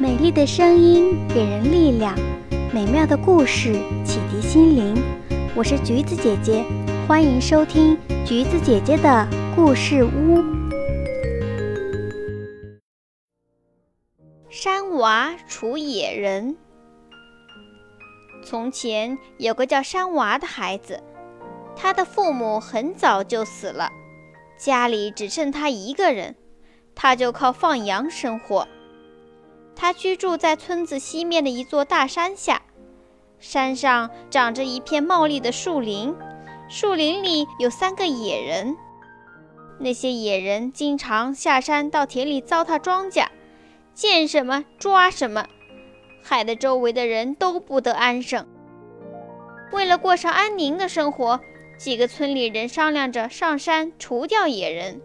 美丽的声音给人力量，美妙的故事启迪心灵。我是橘子姐姐，欢迎收听橘子姐姐的故事屋。山娃除野人。从前有个叫山娃的孩子，他的父母很早就死了，家里只剩他一个人，他就靠放羊生活。他居住在村子西面的一座大山下，山上长着一片茂密的树林，树林里有三个野人。那些野人经常下山到田里糟蹋庄稼，见什么抓什么，害得周围的人都不得安生。为了过上安宁的生活，几个村里人商量着上山除掉野人。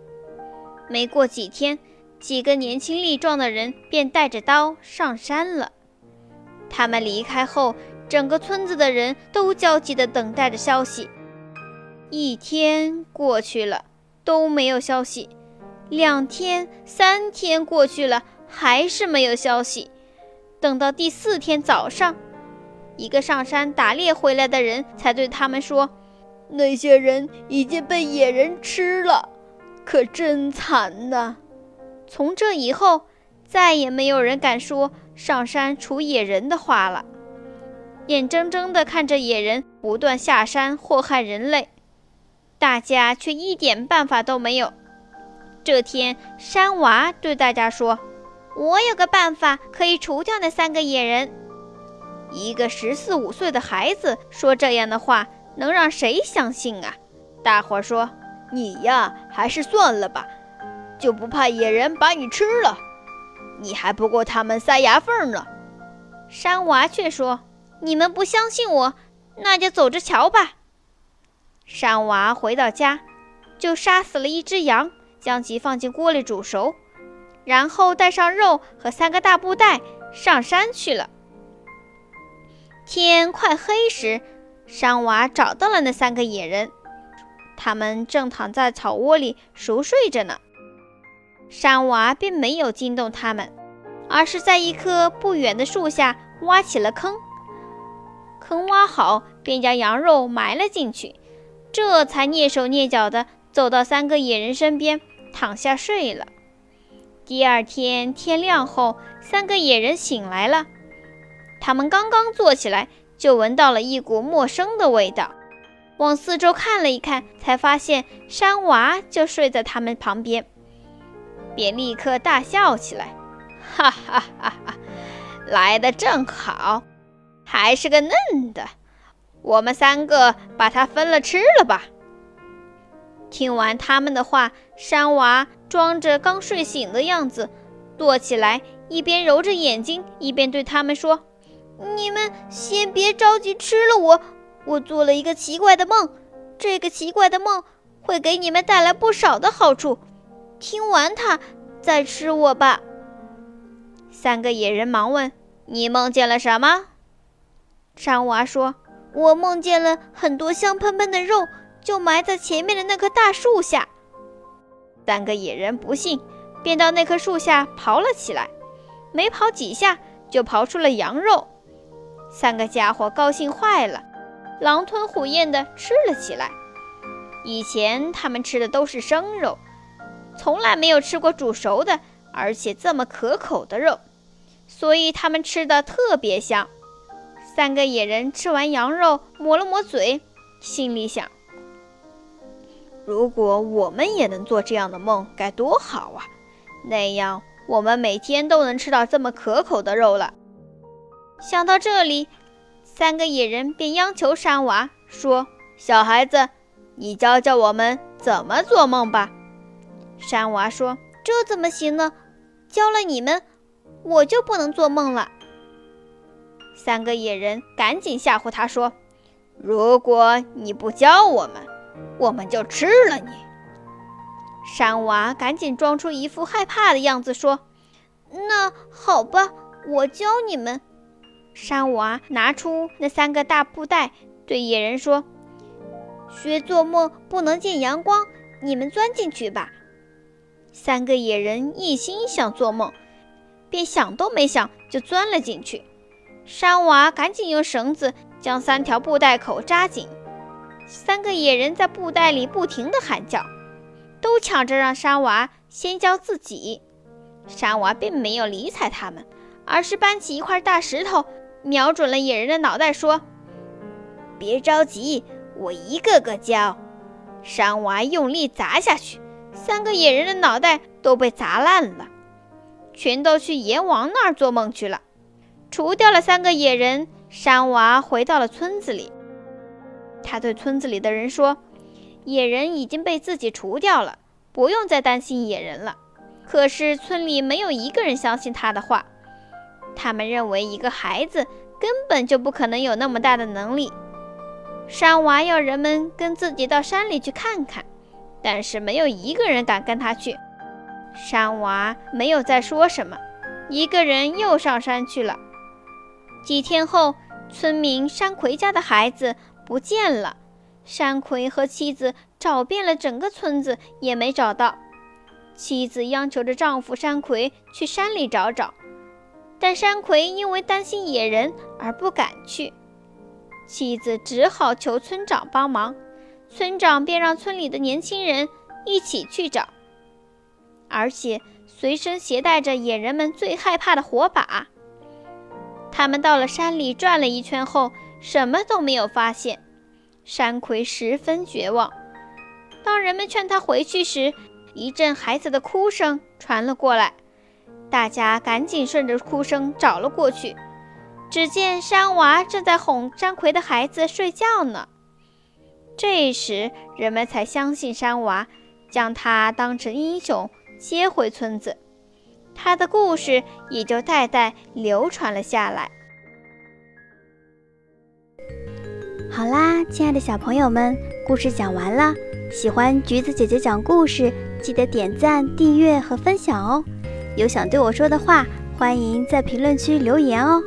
没过几天。几个年轻力壮的人便带着刀上山了。他们离开后，整个村子的人都焦急地等待着消息。一天过去了，都没有消息；两天、三天过去了，还是没有消息。等到第四天早上，一个上山打猎回来的人才对他们说：“那些人已经被野人吃了，可真惨呐！”从这以后，再也没有人敢说上山除野人的话了。眼睁睁地看着野人不断下山祸害人类，大家却一点办法都没有。这天，山娃对大家说：“我有个办法可以除掉那三个野人。”一个十四五岁的孩子说这样的话，能让谁相信啊？大伙说：“你呀，还是算了吧。”就不怕野人把你吃了？你还不够他们塞牙缝呢。山娃却说：“你们不相信我，那就走着瞧吧。”山娃回到家，就杀死了一只羊，将其放进锅里煮熟，然后带上肉和三个大布袋上山去了。天快黑时，山娃找到了那三个野人，他们正躺在草窝里熟睡着呢。山娃并没有惊动他们，而是在一棵不远的树下挖起了坑。坑挖好，便将羊肉埋了进去，这才蹑手蹑脚地走到三个野人身边，躺下睡了。第二天天亮后，三个野人醒来了，他们刚刚坐起来，就闻到了一股陌生的味道，往四周看了一看，才发现山娃就睡在他们旁边。便立刻大笑起来，哈哈哈哈！来的正好，还是个嫩的，我们三个把它分了吃了吧。听完他们的话，山娃装着刚睡醒的样子，坐起来，一边揉着眼睛，一边对他们说：“你们先别着急吃了我，我做了一个奇怪的梦，这个奇怪的梦会给你们带来不少的好处。”听完它，再吃我吧。三个野人忙问：“你梦见了什么？”山娃说：“我梦见了很多香喷喷的肉，就埋在前面的那棵大树下。”三个野人不信，便到那棵树下刨了起来。没刨几下，就刨出了羊肉。三个家伙高兴坏了，狼吞虎咽地吃了起来。以前他们吃的都是生肉。从来没有吃过煮熟的，而且这么可口的肉，所以他们吃的特别香。三个野人吃完羊肉，抹了抹嘴，心里想：如果我们也能做这样的梦，该多好啊！那样我们每天都能吃到这么可口的肉了。想到这里，三个野人便央求山娃说：“小孩子，你教教我们怎么做梦吧。”山娃说：“这怎么行呢？教了你们，我就不能做梦了。”三个野人赶紧吓唬他说：“如果你不教我们，我们就吃了你。”山娃赶紧装出一副害怕的样子说：“那好吧，我教你们。”山娃拿出那三个大布袋，对野人说：“学做梦不能见阳光，你们钻进去吧。”三个野人一心想做梦，便想都没想就钻了进去。山娃赶紧用绳子将三条布袋口扎紧。三个野人在布袋里不停地喊叫，都抢着让山娃先教自己。山娃并没有理睬他们，而是搬起一块大石头，瞄准了野人的脑袋，说：“别着急，我一个个教。”山娃用力砸下去，三个野人的脑袋都被砸烂了，全都去阎王那儿做梦去了。除掉了三个野人，山娃回到了村子里。他对村子里的人说：“野人已经被自己除掉了，不用再担心野人了。”可是村里没有一个人相信他的话，他们认为一个孩子根本就不可能有那么大的能力。山娃要人们跟自己到山里去看看，但是没有一个人敢跟他去。山娃没有再说什么，一个人又上山去了。几天后，村民山葵家的孩子不见了，山葵和妻子找遍了整个村子，也没找到。妻子央求着丈夫山葵去山里找找，但山葵因为担心野人而不敢去。妻子只好求村长帮忙，村长便让村里的年轻人一起去找，而且随身携带着野人们最害怕的火把。他们到了山里转了一圈后，什么都没有发现。山葵十分绝望。当人们劝他回去时，一阵孩子的哭声传了过来，大家赶紧顺着哭声找了过去。只见山娃正在哄山葵的孩子睡觉呢。这时，人们才相信山娃，将他当成英雄接回村子。他的故事也就代代流传了下来。好啦，亲爱的小朋友们，故事讲完了。喜欢橘子姐姐讲故事，记得点赞、订阅和分享哦。有想对我说的话，欢迎在评论区留言哦。